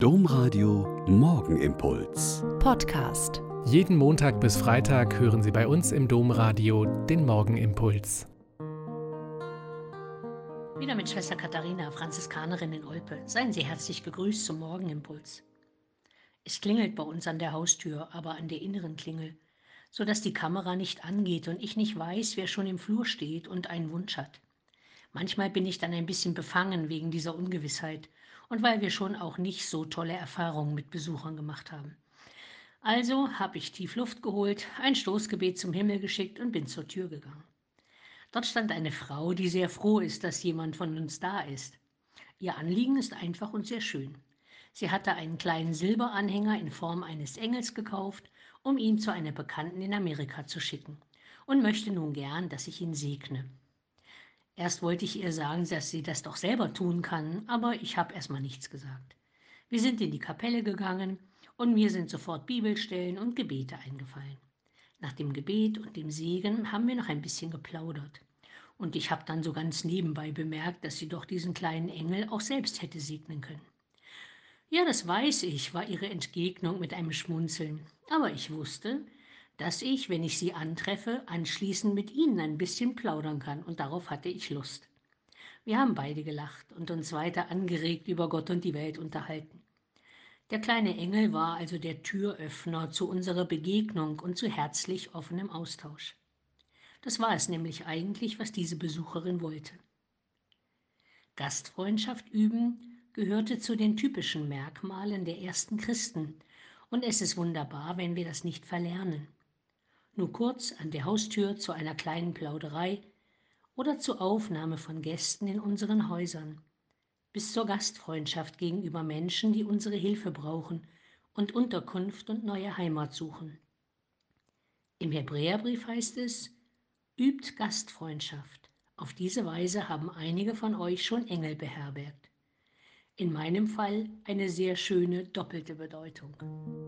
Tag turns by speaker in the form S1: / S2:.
S1: Domradio Morgenimpuls.
S2: Podcast.
S3: Jeden Montag bis Freitag hören Sie bei uns im Domradio den Morgenimpuls.
S4: Wieder mit Schwester Katharina, Franziskanerin in Olpe. Seien Sie herzlich gegrüßt zum Morgenimpuls. Es klingelt bei uns an der Haustür, aber an der inneren Klingel, sodass die Kamera nicht angeht und ich nicht weiß, wer schon im Flur steht und einen Wunsch hat. Manchmal bin ich dann ein bisschen befangen wegen dieser Ungewissheit und weil wir schon auch nicht so tolle Erfahrungen mit Besuchern gemacht haben. Also habe ich tief Luft geholt, ein Stoßgebet zum Himmel geschickt und bin zur Tür gegangen. Dort stand eine Frau, die sehr froh ist, dass jemand von uns da ist. Ihr Anliegen ist einfach und sehr schön. Sie hatte einen kleinen Silberanhänger in Form eines Engels gekauft, um ihn zu einer Bekannten in Amerika zu schicken und möchte nun gern, dass ich ihn segne. Erst wollte ich ihr sagen, dass sie das doch selber tun kann, aber ich habe erstmal nichts gesagt. Wir sind in die Kapelle gegangen und mir sind sofort Bibelstellen und Gebete eingefallen. Nach dem Gebet und dem Segen haben wir noch ein bisschen geplaudert. Und ich habe dann so ganz nebenbei bemerkt, dass sie doch diesen kleinen Engel auch selbst hätte segnen können. Ja, das weiß ich, war ihre Entgegnung mit einem Schmunzeln. Aber ich wusste, dass ich, wenn ich sie antreffe, anschließend mit ihnen ein bisschen plaudern kann, und darauf hatte ich Lust. Wir haben beide gelacht und uns weiter angeregt über Gott und die Welt unterhalten. Der kleine Engel war also der Türöffner zu unserer Begegnung und zu herzlich offenem Austausch. Das war es nämlich eigentlich, was diese Besucherin wollte. Gastfreundschaft üben gehörte zu den typischen Merkmalen der ersten Christen, und es ist wunderbar, wenn wir das nicht verlernen nur kurz an der Haustür zu einer kleinen Plauderei oder zur Aufnahme von Gästen in unseren Häusern, bis zur Gastfreundschaft gegenüber Menschen, die unsere Hilfe brauchen und Unterkunft und neue Heimat suchen. Im Hebräerbrief heißt es, übt Gastfreundschaft. Auf diese Weise haben einige von euch schon Engel beherbergt. In meinem Fall eine sehr schöne doppelte Bedeutung.